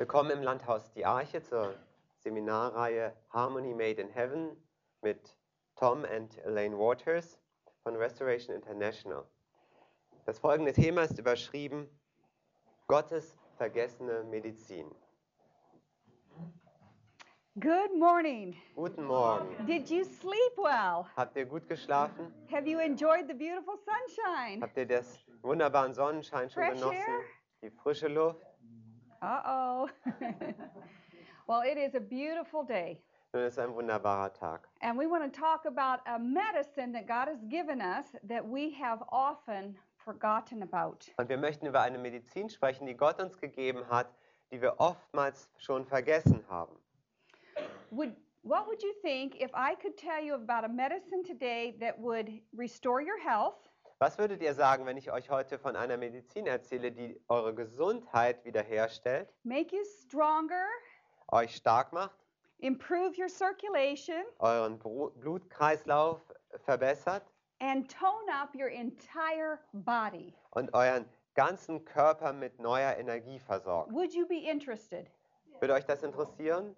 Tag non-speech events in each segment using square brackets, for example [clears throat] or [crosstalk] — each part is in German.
Willkommen im Landhaus Die Arche zur Seminarreihe Harmony Made in Heaven mit Tom und Elaine Waters von Restoration International. Das folgende Thema ist überschrieben Gottes vergessene Medizin. Good morning. Guten Morgen. Did you sleep well? Habt ihr gut geschlafen? Have you enjoyed the beautiful sunshine? Habt ihr das wunderbaren Sonnenschein schon Fresh genossen? air? Die frische Luft? Uh oh. [laughs] well, it is a beautiful day. Nun ist ein wunderbarer Tag. And we want to talk about a medicine that God has given us that we have often forgotten about. Und wir möchten über eine Medizin sprechen, die Gott uns gegeben hat, die wir oftmals schon vergessen haben. Would what would you think if I could tell you about a medicine today that would restore your health, Was würdet ihr sagen, wenn ich euch heute von einer Medizin erzähle, die eure Gesundheit wiederherstellt, make you stronger, euch stark macht, improve your circulation, euren Bru- Blutkreislauf verbessert and tone up your entire body? und euren ganzen Körper mit neuer Energie versorgt? Would you be interested? Würde euch das interessieren?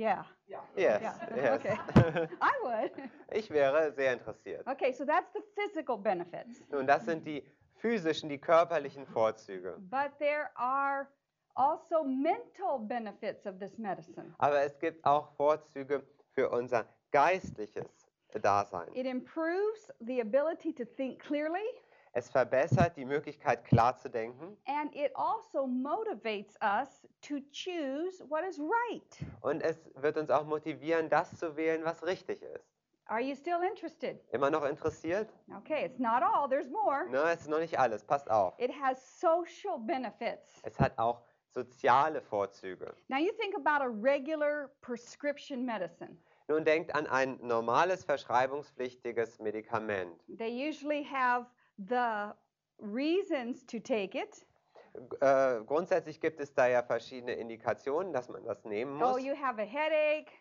Yeah. Yes, Yeah, yes. [laughs] okay. [laughs] I would. Ich wäre sehr interessiert. Okay, so that's the physical benefits. Nun, das sind die physischen, die körperlichen Vorzüge. But there are also mental benefits of this medicine. Aber es gibt auch Vorzüge für unser geistliches Dasein. It improves the ability to think clearly, Es verbessert die Möglichkeit, klar zu denken. and it also motivates us to choose what is right. Und es wird uns auch motivieren, das zu wählen, was richtig ist. Are you still interested? Immer noch interessiert? Okay, it's not all, there's more. Ne, es ist noch nicht alles. Passt auf. It has social benefits. Es hat auch soziale Vorzüge. Now, you think about a regular prescription medicine. Nun denkt an ein normales verschreibungspflichtiges Medikament. They usually have the reasons to take it. Äh, grundsätzlich gibt es da ja verschiedene Indikationen, dass man das nehmen Oh, muss. you have a headache,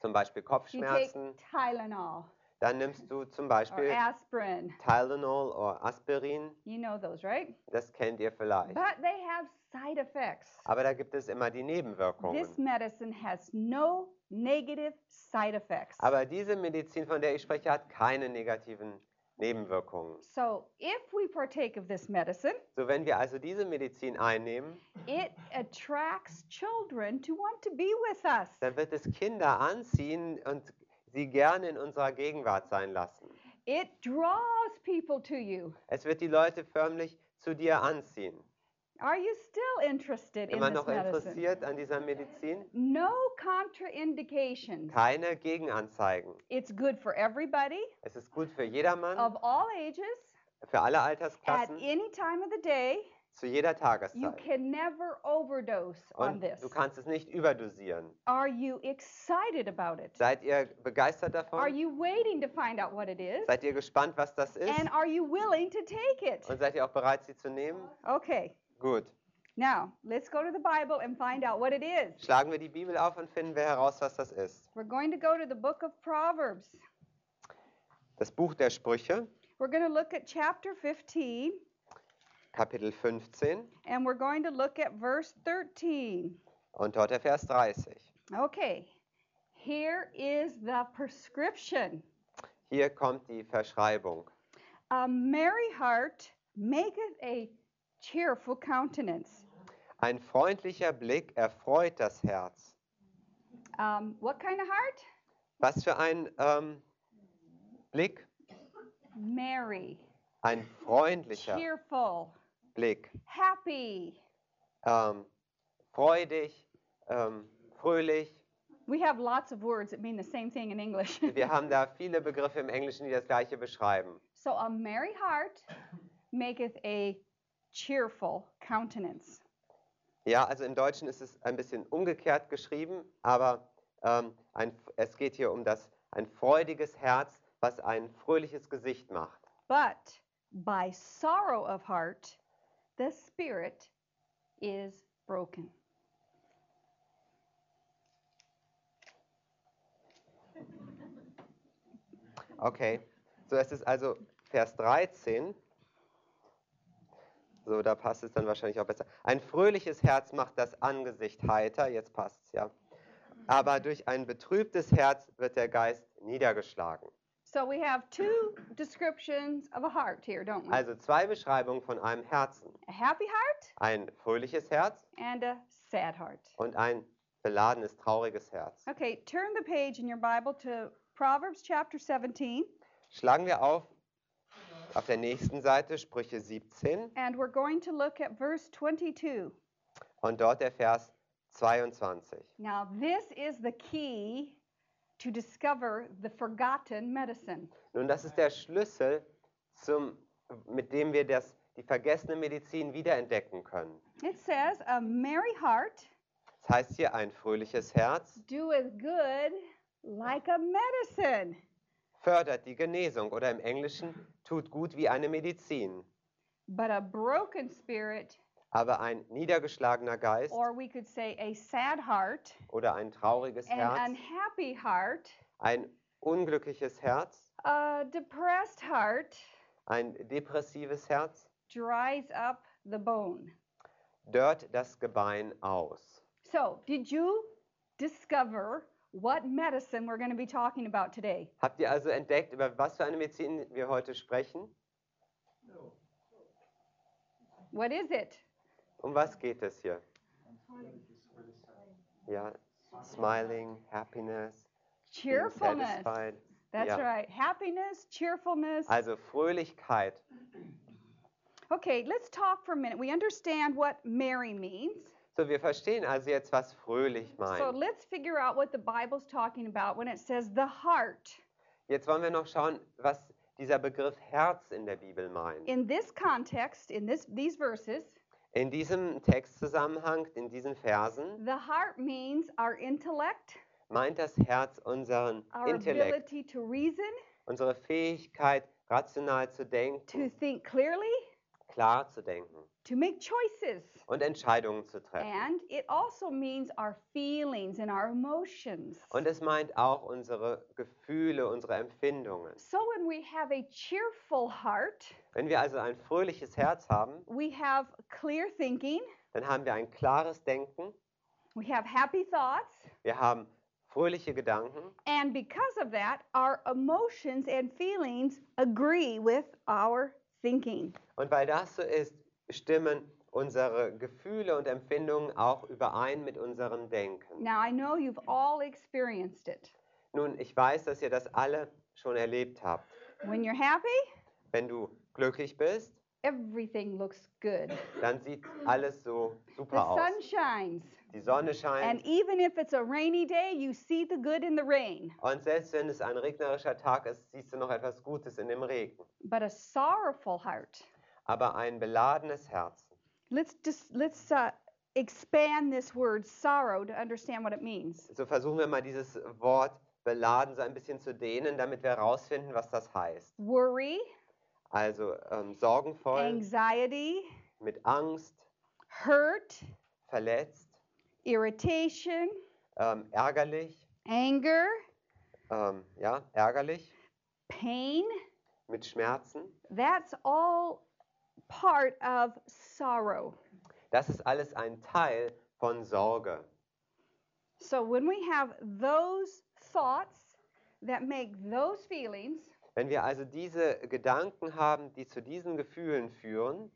Zum Beispiel you take Kopfschmerzen. Tylenol Dann nimmst du zum or Beispiel aspirin. Tylenol oder Aspirin. You know those, right? Das kennt ihr vielleicht. But they have side effects. Aber da gibt es immer die Nebenwirkungen. This medicine has no negative side effects. Aber diese Medizin, von der ich spreche, hat keine negativen Nebenwirkungen. So, if we partake of this medicine, So, wenn wir also diese Medizin einnehmen, it attracts children to want to be with us. dann wird es Kinder anziehen und sie gerne in unserer Gegenwart sein lassen. It draws people to you. Es wird die Leute förmlich zu dir anziehen. Are you still interested in Immer this noch medicine? interessiert an dieser Medizin? No contraindications. Keine Gegenanzeigen. It's good for everybody Es ist gut für jedermann, of all ages für alle at Altersklassen, any time of the day. zu jeder You Tageszeit. can never overdose on Und this. du kannst es nicht überdosieren. Are you excited about it? Seid ihr begeistert Are davon? you waiting to find out what it is? Seid ihr gespannt, was das ist? And are you willing to take it? Und seid ihr auch bereit, sie zu nehmen? Okay, Gut. now let's go to the Bible and find out what it is. Schlagen wir die Bibel auf und finden wir heraus, was das ist. We're going to go to the book of Proverbs. Das Buch der Sprüche, We're going to look at chapter 15 Kapitel 15 and we're going to look at verse 13. und dort der Vers 30. Okay, here is the prescription. Hier kommt die Verschreibung. A merry heart maketh a cheerful countenance. Ein freundlicher Blick erfreut das Herz. Um, what kind of heart? Was für ein ähm, Blick? Merry, Ein freundlicher cheerful, Blick. happy. Ähm, freudig, ähm, fröhlich. We have lots of words that mean the same thing in English. [laughs] Wir haben da viele Begriffe im Englischen, die das gleiche beschreiben. so, a merry heart maketh a cheerful countenance. Ja, also im Deutschen ist es ein bisschen umgekehrt geschrieben, aber ähm, ein, es geht hier um das, ein freudiges Herz, was ein fröhliches Gesicht macht. But by sorrow of heart, the spirit is broken. Okay, so es ist also Vers 13. So, da passt es dann wahrscheinlich auch besser. Ein fröhliches Herz macht das Angesicht heiter, jetzt passt es ja. Aber durch ein betrübtes Herz wird der Geist niedergeschlagen. So we have two descriptions of a heart here, don't we? Also zwei Beschreibungen von einem Herzen. A happy heart Ein fröhliches Herz and a sad heart. und ein beladenes, trauriges Herz. Okay, turn the page in your Bible to Proverbs chapter 17, Schlagen wir auf auf der nächsten Seite Sprüche 17 and we're going to look at verse 22. und dort der Vers 22. Now, this is the key to discover the forgotten medicine. Nun, das ist der Schlüssel, zum, mit dem wir das, die vergessene Medizin wiederentdecken können. It says, A merry heart Das heißt hier ein fröhliches Herz doeth good like a medicine. fördert die Genesung oder im Englischen tut gut wie eine Medizin. But a broken spirit, Aber ein niedergeschlagener Geist or we could say a sad heart, oder ein trauriges an Herz, unhappy heart, ein unglückliches Herz, a depressed heart, ein depressives Herz, dries up the bone. dörrt das Gebein aus. So, did you discover what medicine we're going to be talking about today? Habt ihr also entdeckt, über was für eine Medizin wir heute sprechen? No. What is it? Um was geht es hier? Ja, smiling, happiness, Cheerfulness. That's Ja. right. Happiness, cheerfulness. Also Fröhlichkeit. Okay, let's talk for a minute. We understand what merry means. So, wir verstehen also jetzt, was fröhlich So meint. let's figure out what the Bible's talking about when it says the heart. Jetzt wollen wir noch schauen, was dieser Begriff Herz in der Bibel meint. In this context, in this these verses, In diesem Textzusammenhang, in diesen Versen, the heart means our intellect, meint das Herz unseren our Intellekt, ability to reason, unsere Fähigkeit, rational zu to denken, think clearly, klar zu denken to make choices. und Entscheidungen zu treffen. And it also means our feelings and our emotions. Und es meint auch unsere Gefühle, unsere Empfindungen. So when we have a cheerful heart, Wenn wir also ein fröhliches Herz haben, we have clear thinking, dann haben wir ein klares Denken, we have happy thoughts, wir haben fröhliche Gedanken and because of that, our emotions and feelings agree with our thinking. und weil das so ist, stimmen unsere Gefühle und Empfindungen auch überein mit unserem Denken. Now, I know you've all experienced it. Nun, ich weiß, dass ihr das alle schon erlebt habt. When you're happy, Wenn du glücklich bist, everything looks good. dann sieht alles so The super aus. sun shines. Die Sonne And scheint even if it's a rainy day, you see the good in the rain. und selbst wenn es ein regnerischer Tag ist, siehst du noch etwas Gutes in dem Regen. But a sorrowful heart, Aber ein beladenes Herz. let's just let's uh, expand this word sorrow to understand what it means. So versuchen wir mal dieses Wort beladen so ein bisschen zu dehnen, damit wir herausfinden, was das heißt. Worry, Also ähm, sorgenvoll, anxiety, mit Angst, hurt, verletzt, irritation, ähm, ärgerlich, anger, ähm, ja, ärgerlich, pain. mit Schmerzen. That's all part of sorrow. Das ist alles ein Teil von Sorge. So when we have those thoughts that make those feelings, Wenn wir also diese Gedanken haben, die zu diesen Gefühlen führen,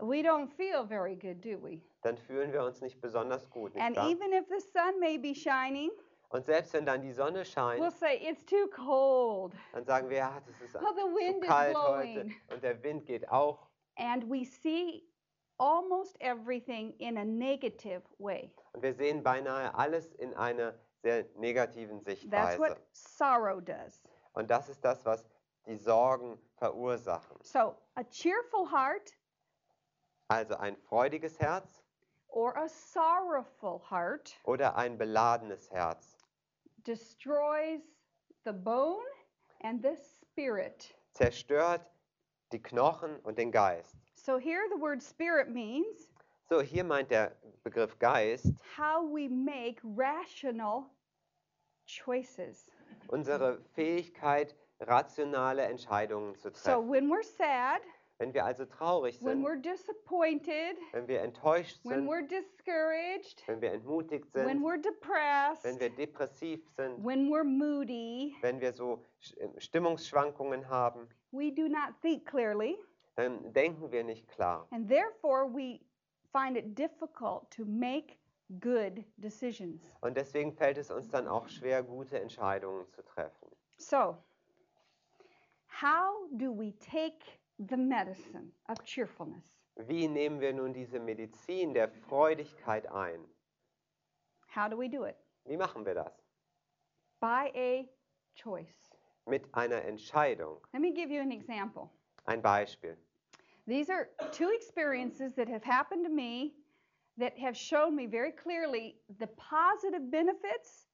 we don't feel very good, do we? dann fühlen wir uns nicht besonders gut. Nicht And wahr? even if the sun may be shining, Und selbst wenn dann die Sonne we'll scheint, say it's too cold. dann sagen wir, ja, das ist the zu kalt heute und der Wind geht auch. And we see almost everything in a negative way. Und wir sehen beinahe alles in einer sehr negativen That's Sichtweise. what sorrow does. Und das ist das, was die Sorgen verursachen. So a cheerful heart Also ein freudiges Herz or a sorrowful heart oder ein beladenes Herz destroys the bone and the spirit. zerstört die Knochen und den Geist. So here the word spirit means So, hier meint der Begriff Geist how we make rational choices. unsere Fähigkeit, rationale Entscheidungen zu So treffen. when we're sad, Wenn wir also traurig when sind, we're disappointed, wenn wir enttäuscht when sind, we're discouraged, wenn wir entmutigt when sind, we're depressed, wenn wir depressiv sind, when we're moody, wenn wir so äh, Stimmungsschwankungen haben, we do not think clearly, dann denken wir nicht klar. and therefore we find it difficult to make good decisions. Und deswegen fällt es uns dann auch schwer, gute Entscheidungen zu treffen. So, how do we take the medicine of cheerfulness? Wie nehmen wir nun diese Medizin der Freudigkeit ein? How do we do it? Wie machen wir das? By a choice. Mit einer Entscheidung. Let me give you an example. Ein Beispiel. These are two experiences that have happened to me that have shown me very clearly the positive benefits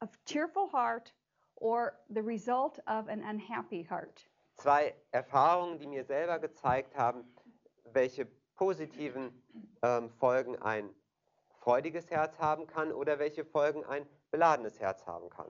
of cheerful heart or the result of an unhappy heart. Zwei Erfahrungen, die mir selber gezeigt haben, welche positiven ähm, Folgen ein freudiges Herz haben kann oder welche Folgen ein beladenes Herz haben kann.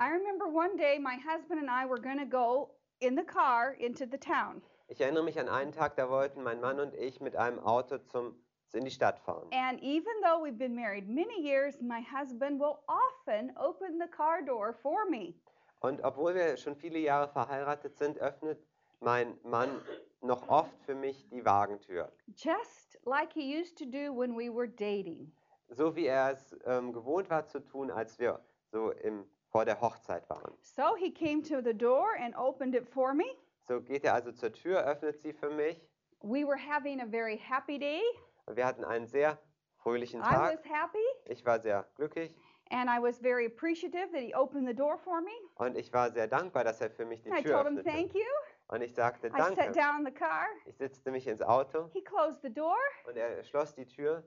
I remember one day my husband and I were going to go in the car into the town. Ich erinnere mich an einen Tag, da wollten mein Mann und ich mit einem Auto zum, in die Stadt fahren. And even though we've been married many years, my husband will often open the car door for me. Und obwohl wir schon viele Jahre verheiratet sind, öffnet mein Mann noch oft für mich die Wagentür. just like he used to do when we were dating. So wie er es ähm, gewohnt war zu tun, als wir so im, vor der Hochzeit waren. So he came to the door and opened it for me. So geht er also zur Tür, öffnet sie für mich. We were having a very happy day. Wir hatten einen sehr fröhlichen I Tag. was happy Ich war sehr glücklich and I was very appreciative that he opened the door for me. und ich war sehr dankbar, dass er für mich die I Tür told him öffnete. thank you. Und ich sagte I sat danke. down in the car. Ich setzte mich ins Auto He closed the door, und er schloss die Tür,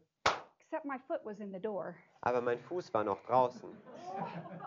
except my foot was in the door. aber mein Fuß war noch draußen.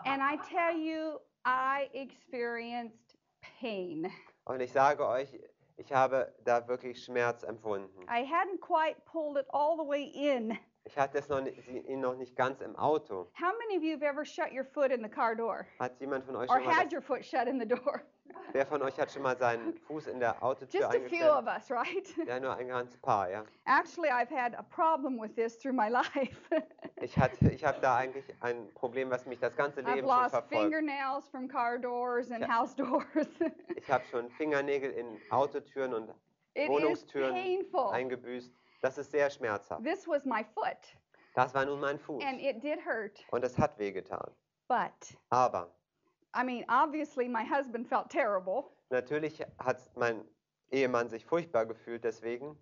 And I tell you, I experienced pain. Und ich sage euch, ich habe da wirklich Schmerz empfunden. I hadn't quite pulled it all the way in. Ich hatte es noch, ni- sie- ihn noch nicht ganz im Auto. How many of you have ever shut your foot in the car door? Hat jemand von euch Or schon mal, had das, your foot shut in the door? [laughs] wer von euch hat schon mal seinen Fuß in der Autotür Just a few of us, right? Ja, nur ein ganzes Paar, ja. Actually, I've had a problem with this through my [laughs] life. Ich, hatte, ich habe da eigentlich ein Problem, was mich das ganze I've Leben schon lost verfolgt. fingernails from car doors and house [laughs] doors. Ich habe schon Fingernägel in Autotüren und it Wohnungstüren eingebüßt. Das ist sehr schmerzhaft. This was my foot, Das war nun mein Fuß. and it did hurt. Und es hat wehgetan. But, Aber I mean, obviously, my husband felt terrible. natürlich hat mein Ehemann sich furchtbar gefühlt deswegen.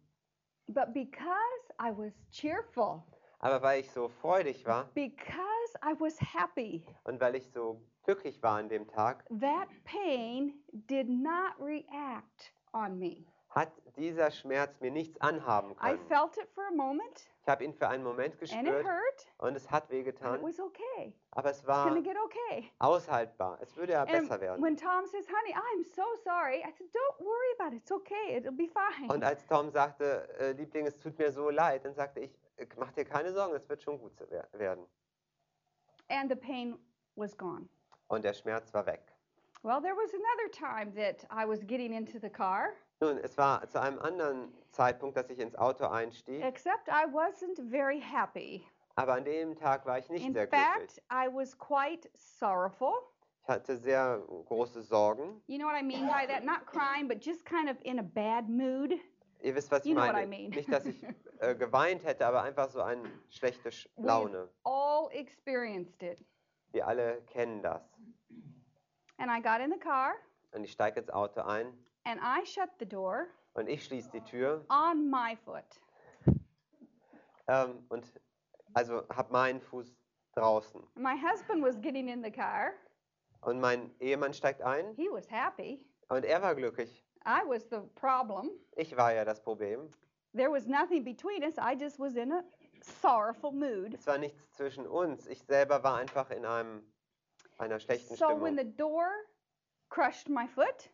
But because I was cheerful, Aber weil ich so freudig war because I was happy, und weil ich so glücklich war an dem Tag, that pain did not react on me. Hat dieser Schmerz mir nichts anhaben I können. felt it for a moment, Ich habe ihn für einen Moment and it gespürt hurt, und es hat it wehgetan, was okay. aber es It's war gonna get okay. aushaltbar. Es würde ja And besser werden. when Tom says, "Honey, I'm so sorry," I said, "Don't worry about it. It's okay. It'll be fine." Und als Tom sagte, äh, Liebling, es tut mir so leid, dann sagte ich, äh, mach dir keine Sorgen, es wird schon gut wer- werden. And the pain was gone. Und der Schmerz war weg. Well, there was another time that I was getting into the car, Nun, es war zu einem anderen Zeitpunkt, dass ich ins Auto einstieg, except I wasn't very happy. aber an dem Tag war ich nicht In sehr glücklich. fact, I was quite sorrowful. Ich hatte sehr große Sorgen. You know what I mean by that? Not crying, but just kind of in a bad mood. Ihr wisst, was ich You know what meine. I mean. Nicht, dass ich äh, [laughs] geweint hätte, aber einfach so eine schlechte Sch Laune. all experienced it. Wir alle kennen das. And I got in the car Und ich steige ins Auto ein and I shut the door und ich schließe die Tür on my foot. ähm, und also habe meinen Fuß draußen. My husband was getting in the car. Und mein Ehemann steigt ein He was happy. und er war glücklich. I was the problem. Ich war ja das Problem. There was nothing between us. I just was in a sorrowful mood. Es war nichts zwischen uns. Ich selber war einfach in einem, einer schlechten So when Stimmung. the door crushed my foot,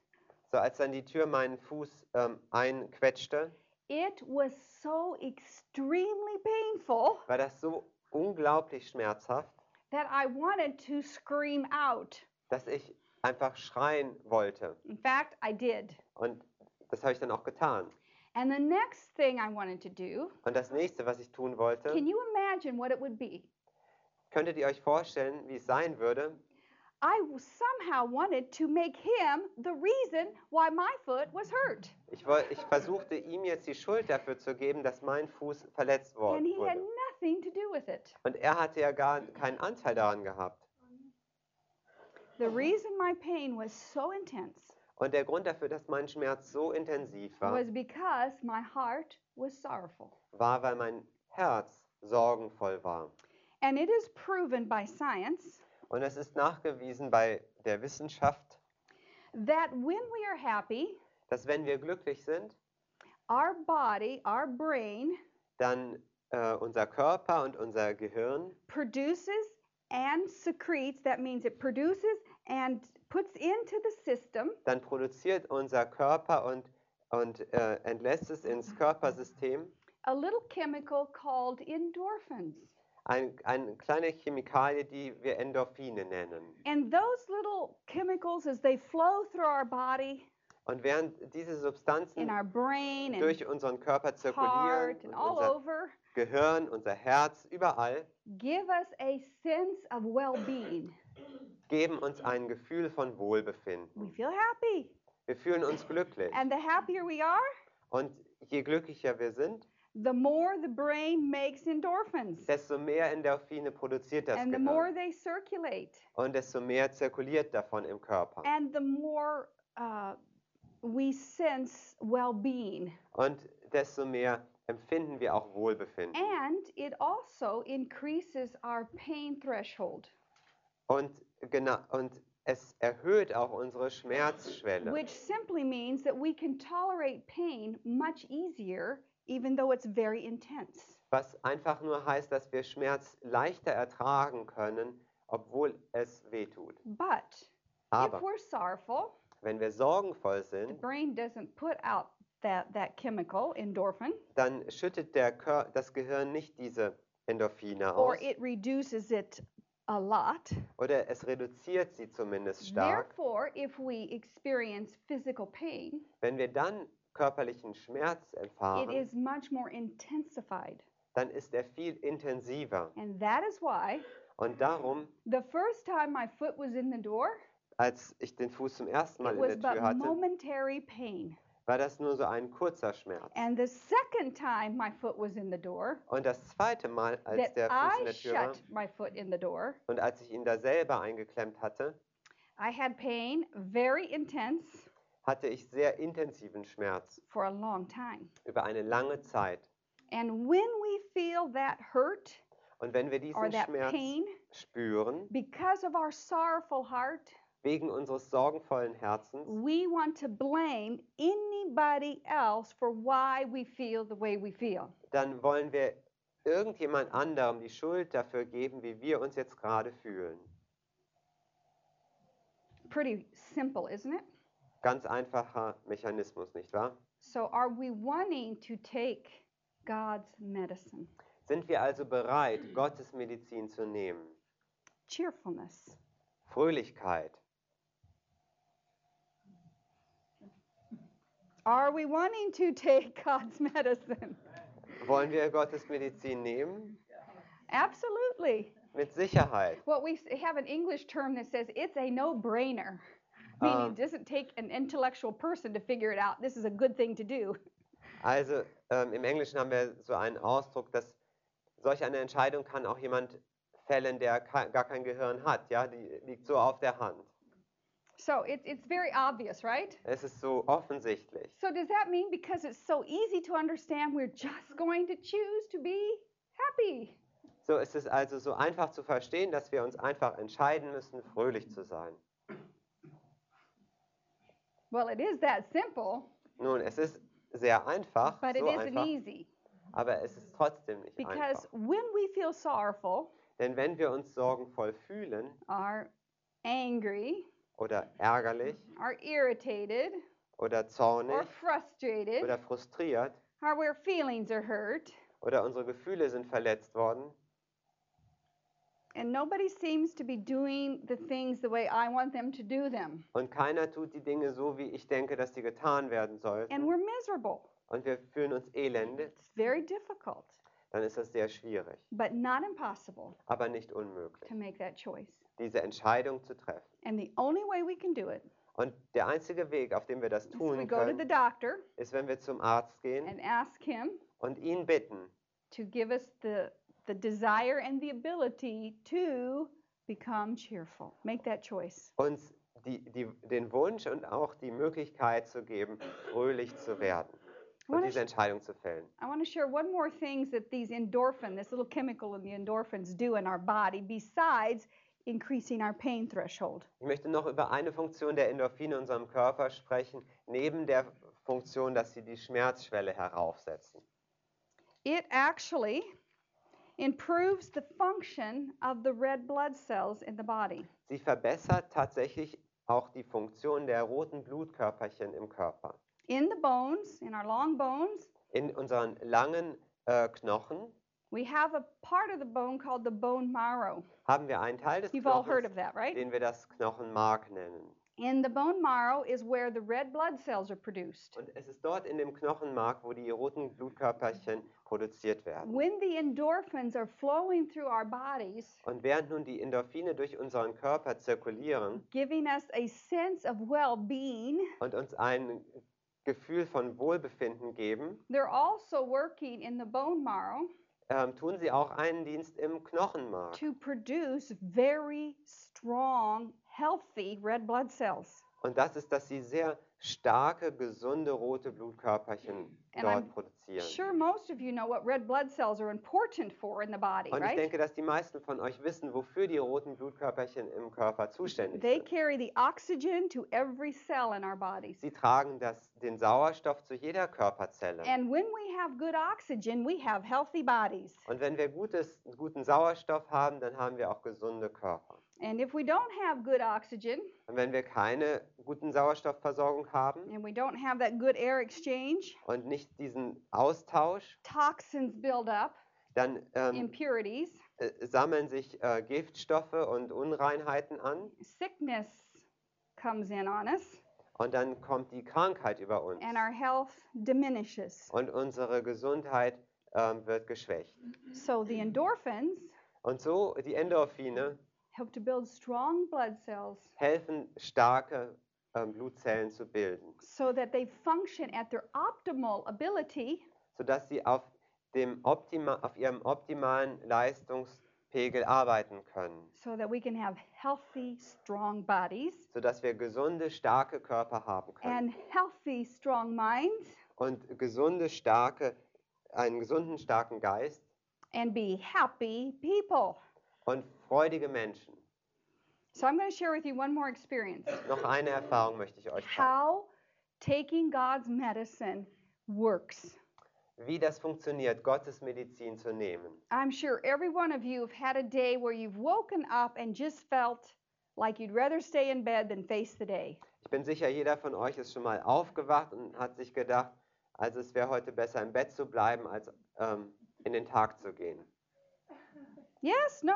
So als dann die Tür meinen Fuß ähm, einquetschte, it was so extremely painful war das so unglaublich schmerzhaft, that I wanted to scream out. dass ich einfach schreien wollte. In fact, I did. Und Das habe ich dann auch getan. And the next thing I wanted to do, Und das nächste, was ich tun wollte, can you imagine what it would be? könntet ihr euch vorstellen, wie es sein würde, ich, woll, ich versuchte ihm jetzt die Schuld dafür zu geben, dass mein Fuß verletzt And worden wurde. nothing to do with it. Und er hatte ja gar keinen Anteil daran gehabt. The reason my pain was so intense Und der Grund dafür, dass mein Schmerz so intensiv war, was because my heart was sorrowful. war, weil mein Herz sorgenvoll war. And it is proven by science Und es ist nachgewiesen bei der Wissenschaft, that when we are happy, dass wenn wir glücklich sind, our body, our brain, dann äh, unser Körper und unser Gehirn produces and secretes, that means it produces and puts into the system dann produziert unser Körper und, und äh, entlässt es ins Körpersystem a little chemical called endorphins. Ein, eine kleine Chemikalie, die wir Endorphine nennen. And those little chemicals, as they flow through our body, Und während diese in Substanzen our brain durch unseren Körper zirkulieren, heart and all unser over, Gehirn, unser Herz, überall, give us a sense of well being. geben uns ein Gefühl von We Wohlbefinden. feel happy. Wir fühlen uns glücklich. And the happier we are, Und je glücklicher wir sind, the more the brain makes endorphins. desto mehr Endorphine produziert das And the more they circulate, Und desto mehr zirkuliert davon im Körper. and the more uh, we sense well being. Und desto mehr empfinden wir auch Wohlbefinden. And it also increases our pain threshold, Und, genau, und es erhöht auch unsere Schmerzschwelle. which simply means that we can tolerate pain much easier, even though it's very intense. Was einfach nur heißt, dass wir Schmerz leichter ertragen können, obwohl es wehtut. But if Aber we're sorrowful, wenn wir sorgenvoll the sind, brain doesn't put out that, that chemical, endorphin, dann schüttet der Kör das Gehirn nicht diese Endorphine or aus. it reduces it a lot. Oder es reduziert sie zumindest stark. Therefore, if we experience physical pain, Wenn wir dann körperlichen Schmerz it erfahren, is much more intensified. dann ist er viel intensiver. And that is why Und darum, the first time my foot was in the door, als ich den Fuß zum ersten Mal it in was der Tür but hatte, momentary pain. War das nur so ein kurzer Schmerz. And the second time my foot was in the door, Und das zweite Mal, als that der Fuß in der Tür war shut my foot in the door, und als ich ihn da selber eingeklemmt hatte, I had pain, very intense, hatte ich sehr intensiven Schmerz for a long time. über eine lange Zeit. And when we feel that hurt Und wenn wir diesen Schmerz pain spüren, because of our sorrowful heart, wegen unseres sorgenvollen Herzens, we want to blame anybody else for why we feel the way we feel. dann wollen wir irgendjemand anderem die Schuld dafür geben, wie wir uns jetzt gerade fühlen. Pretty simple, isn't it? Ganz einfacher Mechanismus, nicht wahr? So, are we wanting to take God's medicine? Sind wir also bereit, Gottes Medizin zu nehmen? Cheerfulness. Fröhlichkeit. Are we wanting to take [laughs] God's medicine? Wollen wir Gottes Medizin nehmen? Absolutely. Mit Sicherheit. Well, we have an English term that says it's a no brainer, meaning Um, it doesn't take an intellectual person to figure it out. This is a good thing to do. Also ähm, im Englischen haben wir so einen Ausdruck, dass solch eine Entscheidung kann auch jemand fällen, der gar kein Gehirn hat. Ja, die liegt so auf der Hand. So it, it's very obvious, right? Es ist so offensichtlich. So does that mean because it's so easy to understand, we're just going to choose to be happy? So ist es also so einfach zu verstehen, dass wir uns einfach entscheiden müssen, fröhlich zu sein. Well, it is that simple, Nun, es ist sehr einfach, but it so isn't einfach, easy aber es ist trotzdem nicht because einfach. when we feel sorrowful, Denn wenn wir uns sorgenvoll fühlen are angry, oder ärgerlich are irritated, oder or zornig frustrated, oder frustriert or where feelings are hurt, oder unsere Gefühle sind verletzt worden, And nobody seems to be doing the things the way I want them to do them. Und keiner tut die Dinge so, wie ich denke, dass die getan werden And sollten. we're miserable. Und wir fühlen uns elende. It's very difficult, Dann ist das sehr schwierig, but not impossible aber nicht unmöglich, diese Entscheidung zu treffen. And the only way we can do it Und der einzige Weg, auf dem wir das is we tun go to the können, doctor ist, wenn wir zum Arzt gehen and ask him und ihn bitten, to give us the, the desire and the ability to become cheerful. Make that choice. uns die, die, den Wunsch und auch die Möglichkeit zu geben, fröhlich zu werden und diese Entscheidung zu fällen. I want to share one more things that these endorphin, this little chemical in the endorphins do in our body besides increasing our pain threshold. Ich möchte noch über eine Funktion der Endorphine in unserem Körper sprechen, neben der Funktion, dass sie die Schmerzschwelle heraufsetzen. It actually improves the function of the red blood cells in the body. Sie verbessert tatsächlich auch die Funktion der roten Blutkörperchen im Körper. In the bones, in our long bones, In unseren langen äh, Knochen we have a part of the bone called the bone marrow. haben wir einen Teil des You've all heard Knochens, of that, right? den wir das Knochenmark nennen. In the bone marrow is where the red blood cells are produced. Und es ist dort in dem Knochenmark, wo die roten Blutkörperchen produziert werden. When the endorphins are flowing through our bodies, Und während nun die Endorphine durch unseren Körper zirkulieren giving us a sense of well being, und uns ein Gefühl von Wohlbefinden geben, they're also working in the bone marrow ähm, tun sie auch einen Dienst im Knochenmark. to produce very strong, healthy red blood cells. Und das ist, dass sie sehr starke, gesunde rote Blutkörperchen And dort I'm produzieren. Sure, most of you know what red blood cells are important for in the body, Und ich right? denke, dass die meisten von euch wissen, wofür die roten Blutkörperchen im Körper zuständig They sind. carry the oxygen to every cell in our bodies. Sie tragen das, den Sauerstoff zu jeder Körperzelle. And when we have good oxygen, we have healthy bodies. Und wenn wir gutes, guten Sauerstoff haben, dann haben wir auch gesunde Körper. And if we don't have good oxygen Und wenn wir keine guten Sauerstoffversorgung haben and we don't have that good air exchange, und nicht diesen Austausch, toxins build up, dann ähm, impurities, äh, sammeln sich äh, Giftstoffe und Unreinheiten an sickness comes in on us, und dann kommt die Krankheit über uns and our health diminishes. und unsere Gesundheit ähm, wird geschwächt. So the endorphins Und so die Endorphine help to build strong blood cells helfen, starke ähm, Blutzellen zu bilden, so that they function at their optimal ability. Sodass sie auf, dem Optima, auf ihrem optimalen Leistungspegel arbeiten können, so that we can have healthy, strong bodies. Sodass wir gesunde, starke Körper haben können. And healthy, strong minds. Und gesunde, starke, einen gesunden, starken Geist. And be happy people. Und freudige Menschen. So I'm going to share with you one more experience Noch eine Erfahrung möchte ich euch how taking God's medicine works. wie das funktioniert, Gottes Medizin zu nehmen. I'm sure every one of you have had a day where you've woken up and just felt like you'd rather stay in bed than face the day. Ich bin sicher, jeder von euch ist schon mal aufgewacht und hat sich gedacht, also es wäre heute besser im Bett zu bleiben, als ähm, in den Tag zu gehen. Yes? No?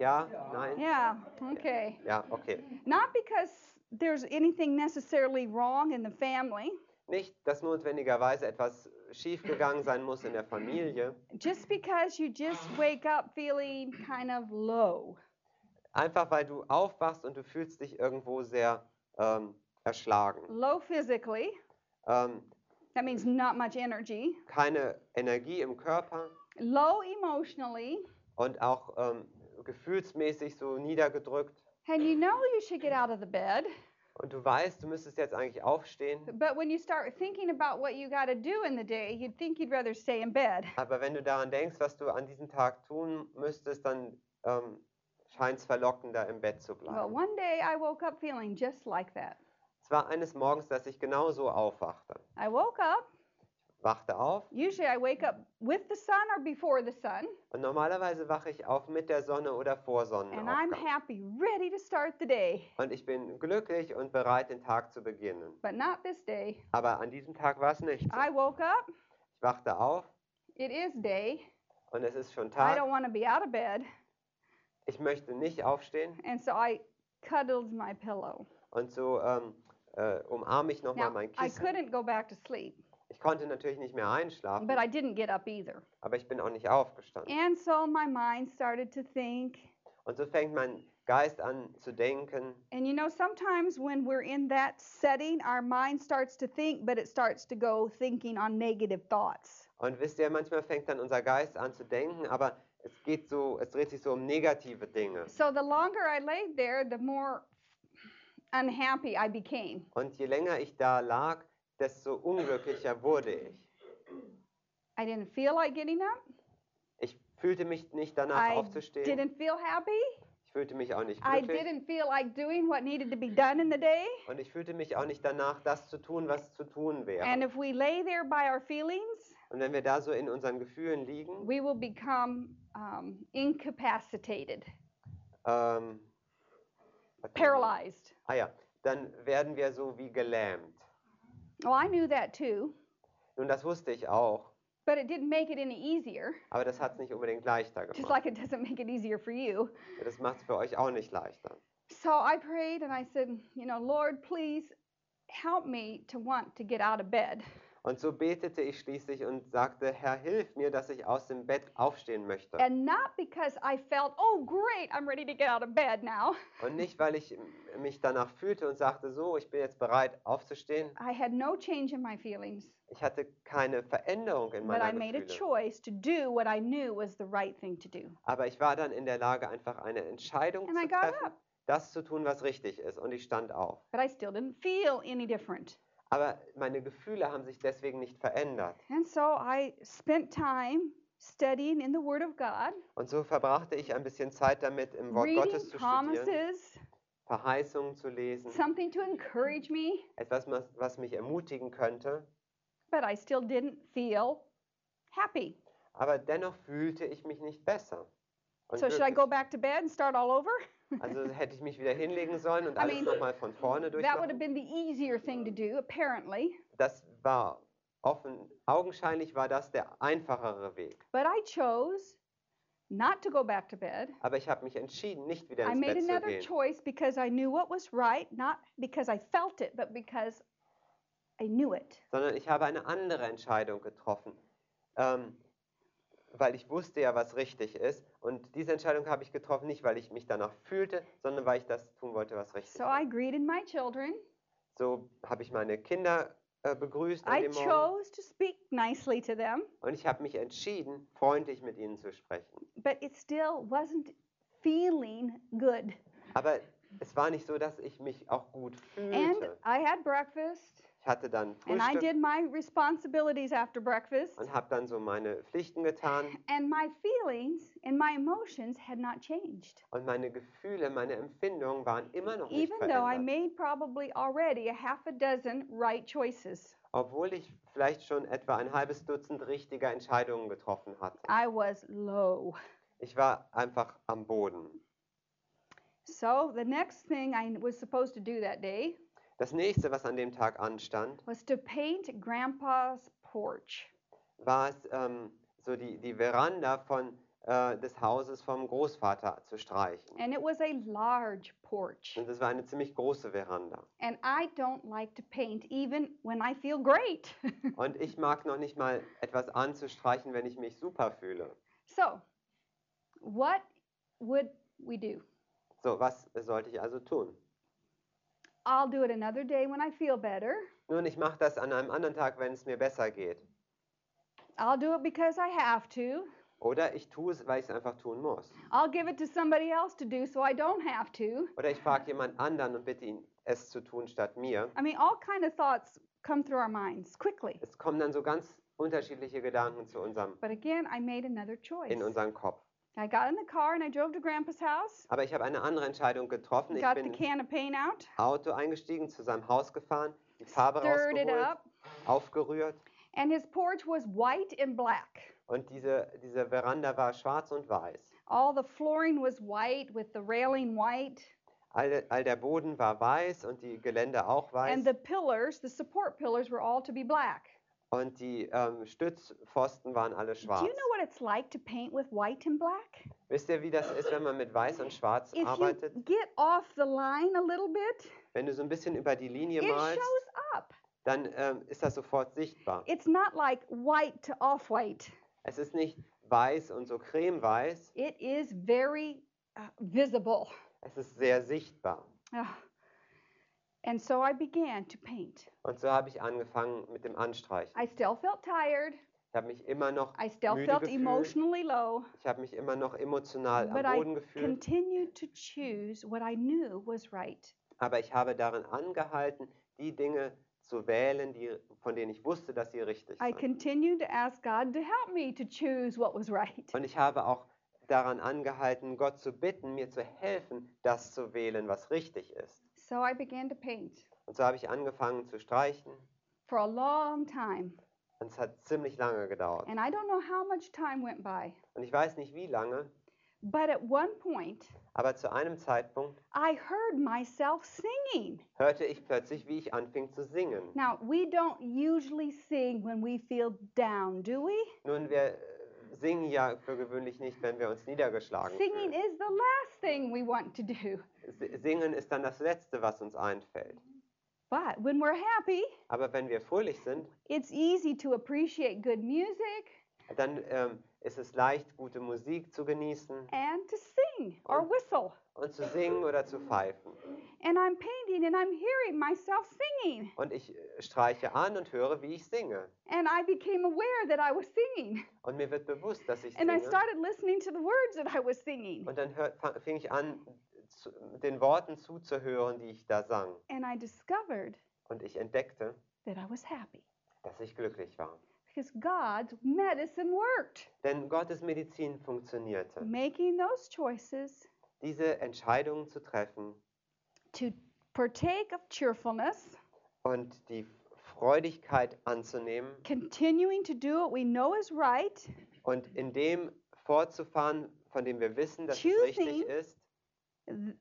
Ja? Nein? Yeah. Okay. Ja, okay. Not because there's anything necessarily wrong in the family, Nicht, dass notwendigerweise etwas schiefgegangen sein muss in der Familie, just because you just wake up feeling kind of low. einfach weil du aufwachst und du fühlst dich irgendwo sehr ähm, erschlagen. Low physically, Ähm, that means not much energy. keine Energie im Körper Low emotionally, und auch ähm, gefühlsmäßig so niedergedrückt. and you know you should get out of the bed, Und du weißt, du müsstest jetzt eigentlich aufstehen. but when you start thinking about what you got to do in the day, you'd think you'd rather stay in bed. Aber wenn du daran denkst, was du an diesem Tag tun müsstest, dann ähm, scheint es verlockender, im Bett zu Well, bleiben. one day I woke up feeling just like that. Es war eines Morgens, dass ich genau so aufwachte. I woke up. Wachte auf Usually I wake up with the sun or before the sun, und normalerweise wache ich auf mit der Sonne oder vor and I'm Sonnenaufgang. happy, ready to start the day. Und ich bin glücklich und bereit, den Tag zu beginnen. But not this day. Aber an diesem Tag war es nicht so. I woke up. Ich wachte auf It is day. und es ist schon I Tag don't want to be out of bed. ich möchte nicht aufstehen And so I cuddled my pillow. und so ähm, äh, umarme ich nochmal mein I Kissen. couldn't go back to sleep, Ich konnte natürlich nicht mehr einschlafen, but I didn't get up either. aber ich bin auch nicht aufgestanden. And so my mind started to think. Und so fängt mein Geist an zu denken. And you know, sometimes when we're in that setting, our mind starts to think, but it starts to go thinking on negative thoughts. Und wisst ihr, manchmal fängt dann unser Geist an zu denken, aber es geht so, es dreht sich so um negative Dinge. So the longer I laid there, the more unhappy I became. Und je länger ich da lag, desto unglücklicher wurde ich. I didn't feel like getting up. Ich fühlte mich nicht danach I aufzustehen. didn't feel happy. Ich fühlte mich auch nicht I glücklich. didn't feel like doing what needed to be done in the day. Und ich fühlte mich auch nicht danach, das zu tun, was zu tun wäre. And if we lay there by our feelings, Und wenn wir da so in unseren Gefühlen liegen, we will become um, incapacitated, ähm, was- paralyzed. Ah ja, dann werden wir so wie gelähmt. Well, I knew that too, Nun, das wusste ich auch, but it didn't make it any easier, aber das hat es nicht unbedingt leichter gemacht. just like it doesn't make it easier for you. Das macht es für euch auch nicht leichter. So I prayed and I said, you know, Lord, please help me to want to get out of bed. Und so betete ich schließlich und sagte, Herr, hilf mir, dass ich aus dem Bett aufstehen möchte. And not because I felt, oh, great, I'm ready to get out of bed now. [laughs] Und nicht, weil ich mich danach fühlte und sagte, so, ich bin jetzt bereit aufzustehen. I had no change in my feelings, Ich hatte keine Veränderung in but I meiner made a choice to do what I knew was the right thing to do. Aber ich war dann in der Lage, einfach eine Entscheidung And I zu got treffen, up. das zu tun, was richtig ist. Und ich stand auf. But I still didn't feel any different. Aber meine Gefühle haben sich deswegen nicht verändert. And so I spent time studying in the Word of God, Und so verbrachte ich ein bisschen Zeit damit, im Wort reading Gottes zu studieren, promises, Verheißungen zu lesen, something to encourage me, etwas, was, was mich ermutigen könnte. but I still didn't feel happy. Aber dennoch fühlte ich mich nicht besser. Und So should I glücklich. go back to bed and start all over? [laughs] Also hätte ich mich wieder hinlegen sollen und I alles nochmal von vorne That would have durchmachen. been the easier thing to do, apparently. Das war offen, augenscheinlich war das der einfachere Weg. But I chose not to go back to bed. Aber ich habe mich entschieden, nicht wieder I ins made Bett zu another gehen. choice because I knew what was right, not because I felt it, but because I knew it. sondern ich habe eine andere Entscheidung getroffen, ähm, weil ich wusste ja, was richtig ist. Und diese Entscheidung habe ich getroffen, nicht weil ich mich danach fühlte, sondern weil ich das tun wollte, was richtig So I ist. greeted my children. So habe ich meine Kinder äh, begrüßt I chose to speak nicely to them, und ich habe mich entschieden, freundlich mit ihnen zu sprechen. but it still wasn't feeling good. Aber es war nicht so, dass ich mich auch gut And fühlte. I had breakfast, Ich hatte dann and I Frühstück did my responsibilities after breakfast, und habe dann so meine Pflichten getan and my feelings and my emotions had not changed. und meine Gefühle, meine Empfindungen waren immer noch nicht Even though I verändert. made probably already a half a dozen right choices, Obwohl ich vielleicht schon etwa ein halbes Dutzend richtiger Entscheidungen getroffen hatte. I was low. Ich war einfach am Boden. So the next thing I was supposed to do that day Das nächste, was an dem Tag anstand, was to paint Grandpa's porch. war es, ähm, so die, die Veranda von, äh, des Hauses vom Großvater zu streichen. And it was a large porch. Und es war eine ziemlich große Veranda. And I don't like to paint even when I feel great. [laughs] Und ich mag noch nicht mal etwas anzustreichen, wenn ich mich super fühle. so, what would we do? So, was sollte ich also tun? I'll do it another day when I feel better. Nun, ich mache das an einem anderen Tag, wenn es mir besser geht. I'll do it because I have to. Oder ich tue es, weil ich es einfach tun muss. I'll give it to somebody else to do so I don't have to. Oder ich frage jemand anderen und bitte ihn, es zu tun statt mir. I mean, all kind of thoughts come through our minds quickly. Es kommen dann so ganz unterschiedliche Gedanken zu unserem, But again, I made another choice. in unseren Kopf. I got in the car and I drove to Grandpa's house, Aber ich habe eine andere Entscheidung getroffen. Ich got the bin ins can of paint out, Auto eingestiegen, zu seinem Haus gefahren, die Farbe stirred it rausgeholt, up, aufgerührt. and his porch was white and black. Und diese, diese Veranda war schwarz und weiß. All the flooring was white with the railing white, All, all der Boden war weiß und die Gelände auch weiß. and the pillars, the support pillars, were all to be black. Und die ähm, Stützpfosten waren alle Do schwarz. you know what it's like to paint with white and black? Wisst ihr, wie das ist, wenn man mit Weiß und Schwarz If you arbeitet? get off the line a little bit, Wenn du so ein bisschen über die Linie it malst, shows up. dann ähm, ist das sofort sichtbar. It's not like white to off white. Es ist nicht weiß und so cremeweiß, It is very uh, visible. es ist sehr sichtbar. Ah. And so I began to paint. Und so habe ich angefangen mit dem Anstreichen. I still felt tired. Ich habe mich immer noch, I still Müde felt gefühlt. emotionally low. ich habe mich immer noch emotional But am I Boden gefühlt. continued to choose what I knew was right. Aber ich habe daran angehalten, die Dinge zu wählen, die, von denen ich wusste, dass sie richtig I sind. continued to ask God to help me to choose what was right. Und ich habe auch daran angehalten, Gott zu bitten, mir zu helfen, das zu wählen, was richtig ist. So I began to paint Und so habe ich angefangen zu streichen. for a long time. Und es hat ziemlich lange gedauert. And I don't know how much time went by. Und ich weiß nicht wie lange, But at one point, aber zu einem Zeitpunkt I heard myself singing. hörte ich plötzlich, wie ich anfing zu singen. Now, we don't usually sing when we feel down, do we? Nun, wir singen ja für gewöhnlich nicht, wenn wir uns niedergeschlagen Singing fühlen. is the last thing we want to do. S- Singen ist dann das Letzte, was uns einfällt. But when we're happy, Aber wenn wir fröhlich sind, it's easy to appreciate good music dann ähm, ist es leicht, gute Musik zu genießen and to sing or Und- whistle. und zu singen oder zu pfeifen. And I'm painting and I'm hearing myself singing. Und ich äh, streiche an und höre, wie ich singe. And I became aware that I was singing. Und mir wird bewusst, dass ich And I singe. started listening to the words that I was singing. Und dann hör, fing ich an, zu, den Worten zuzuhören, die ich da sang. And I discovered Und ich entdeckte, that I was happy dass ich glücklich war. Because God's medicine worked. Denn Gottes Medizin funktionierte. Making those choices Diese Entscheidungen zu treffen to partake of cheerfulness, und die Freudigkeit anzunehmen continuing to do what we know is right, und in dem fortzufahren, von dem wir wissen, dass es richtig ist,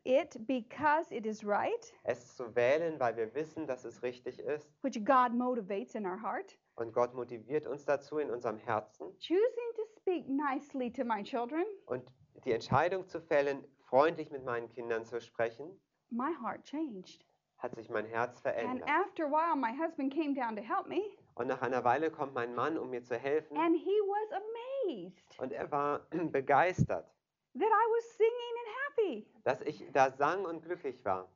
it because it is right, es zu wählen, weil wir wissen, dass es richtig ist. which God motivates in our heart. Und Gott motiviert uns dazu in unserem Herzen. Choosing to speak nicely to my children, Und die Entscheidung zu fällen, freundlich mit meinen Kindern zu sprechen, my heart changed. hat sich mein Herz And verändert. after a while, my husband came down to help me, Und nach einer Weile kommt mein Mann, um mir zu helfen. and he was amazed Und er war [clears throat] begeistert, that I was singing and happy. dass ich da sang und glücklich war.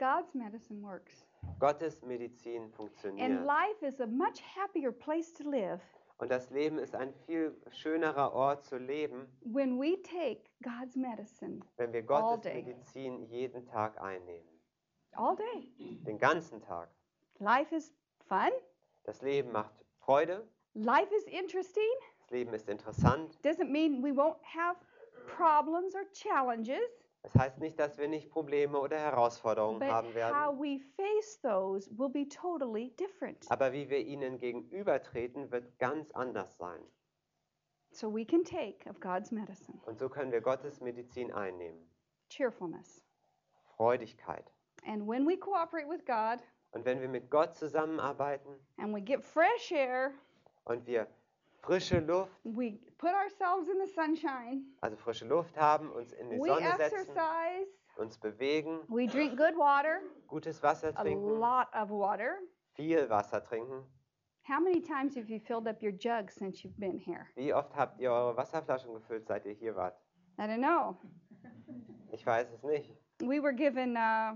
God's medicine works. Gottes Medizin funktioniert. And life is a much happier place to live Und das Leben ist ein viel schönerer Ort zu leben, when we take God's medicine wenn wir All Gottes day. Medizin jeden Tag einnehmen. all day. Den ganzen Tag. Life is fun, Das Leben macht Freude, life is interesting. das Leben ist interessant. Doesn't mean we won't have problems or challenges, Das heißt nicht, dass wir nicht Probleme oder Herausforderungen but haben how werden. we face those will be totally different. Aber wie wir ihnen gegenübertreten, wird ganz anders sein. So we can take of God's medicine Und so können wir Gottes Medizin einnehmen. cheerfulness. Freudigkeit. And when we cooperate with God Und wenn wir mit Gott zusammenarbeiten and we get fresh air, und wir frische Luft, we put ourselves in the sunshine, also frische Luft haben, uns in die we Sonne setzen, exercise, uns bewegen, we drink good water, gutes Wasser a trinken, lot of water. viel Wasser trinken. How many times have you filled up your jug since you've been here? Wie oft habt ihr eure Wasserflaschen gefüllt, seit ihr hier wart? I don't know. Ich weiß es nicht. We were given uh,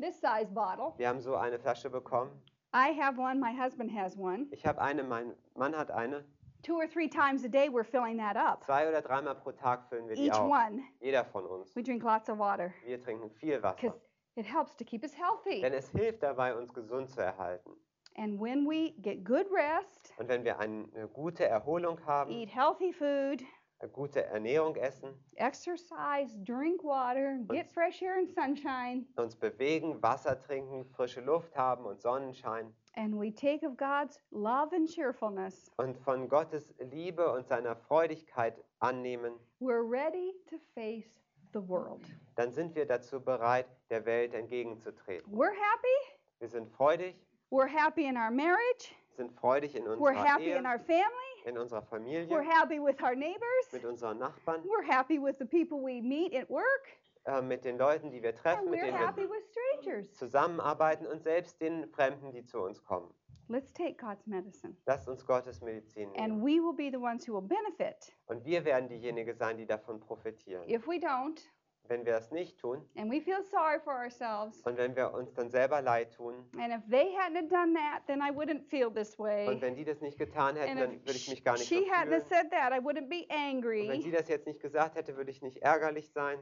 this size bottle. Wir haben so eine Flasche bekommen. I have one, my husband has one. Ich habe eine, mein Mann hat eine. Two or three times a day, we're filling that up. Zwei oder dreimal pro Tag füllen wir die Each auf. one. Jeder von uns. We drink lots of water Wir trinken viel Wasser. it helps to keep us healthy. Denn es hilft dabei, uns gesund zu erhalten. And when we get good rest, Und wenn wir eine gute Erholung haben, eat healthy food, gute Ernährung essen, exercise, drink water, get fresh air and sunshine, uns bewegen, Wasser trinken, frische Luft haben und Sonnenschein and we take of God's love and cheerfulness, und von Gottes Liebe und seiner Freudigkeit annehmen, we're ready to face the world. dann sind wir dazu bereit, der Welt entgegenzutreten. We're happy, Wir sind freudig, We're happy in our marriage. Sind freudig in We're unserer happy Ehe, in our family. in unserer We're Familie, happy with our neighbors. mit unseren Nachbarn, We're happy with the people we meet at work. äh, mit den Leuten, die wir treffen, mit we're denen happy wir with strangers. zusammenarbeiten und selbst den Fremden, die zu uns kommen. Let's take God's medicine. Lasst uns Gottes Medizin nehmen. And we will be the ones who will benefit. Und wir werden diejenigen sein, die davon profitieren. If we don't, Wenn wir das nicht tun and we feel sorry for ourselves, und wenn wir uns dann selber leid tun and if they hadn't done that, then I wouldn't feel this way. und wenn die das nicht getan hätten, And dann würde ich mich gar nicht so she hadn't fühlen. said that, I wouldn't be Und wenn angry. sie das jetzt nicht gesagt hätte, würde ich nicht ärgerlich sein.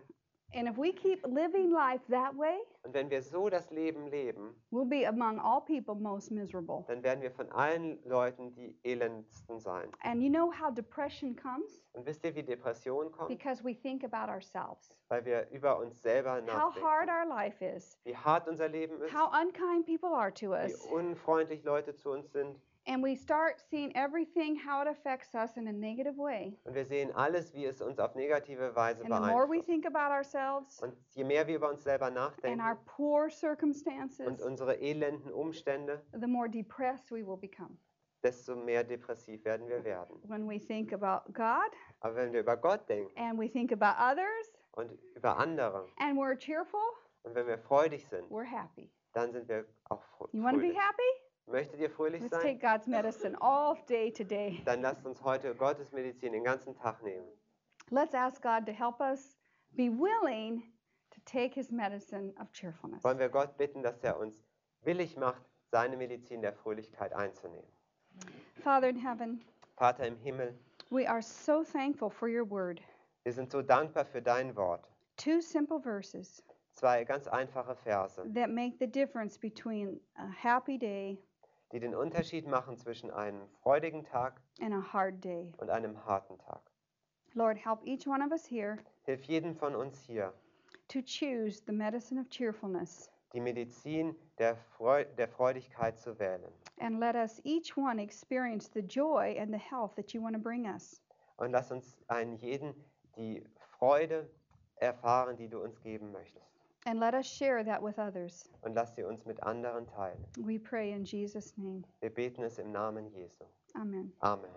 And if we keep living life that way, Und wenn wir so das Leben leben, we'll be among all people most miserable. dann werden wir von allen Leuten die elendsten sein. And you know how depression comes? Und wisst ihr, wie Depression kommt? Because we think about ourselves. Weil wir über uns selber How hard nachdenken. our life is, Wie hart unser Leben ist, how unkind people are to wie us. unfreundlich Leute zu uns sind. And we start seeing everything how it affects us in a negative way. Und wir sehen alles, wie es uns auf negative Weise And the more we beeinflusst. think about ourselves Und je mehr wir über uns selber and nachdenken our poor und circumstances, unsere elenden Umstände, the more depressed we will become. desto mehr depressiv werden wir werden. When we think about God Aber wenn wir über Gott denken and we think about others und über andere and we're cheerful, und wenn wir freudig sind, we're happy. dann sind wir auch fr- You want to be fröhlich. happy? Möchtet ihr fröhlich Let's sein? take God's medicine all day today. Dann lasst uns heute Gottes Medizin den ganzen Tag nehmen. Let's ask God to help us be willing to take his medicine of cheerfulness. Wollen wir Gott bitten, dass er uns willig macht, seine Medizin der Fröhlichkeit einzunehmen. Father in heaven, Vater im Himmel, we are so thankful for your word. wir sind so dankbar für dein Wort. Two simple verses Zwei ganz einfache Verse, that make the difference between a happy day die den Unterschied machen zwischen einem freudigen Tag and a hard day. und einem harten Tag. Lord, help each one of us here Hilf jedem von uns hier, to choose the medicine of cheerfulness. die Medizin der, Freu der Freudigkeit zu wählen. And let us each one experience the joy and the health that you want to bring us. Und lass uns einen jeden die Freude erfahren, die du uns geben möchtest. And let us share that with others. Und lass sie uns mit anderen teilen. We pray in Jesus' name. Wir beten es im Namen Jesu. Amen. Amen.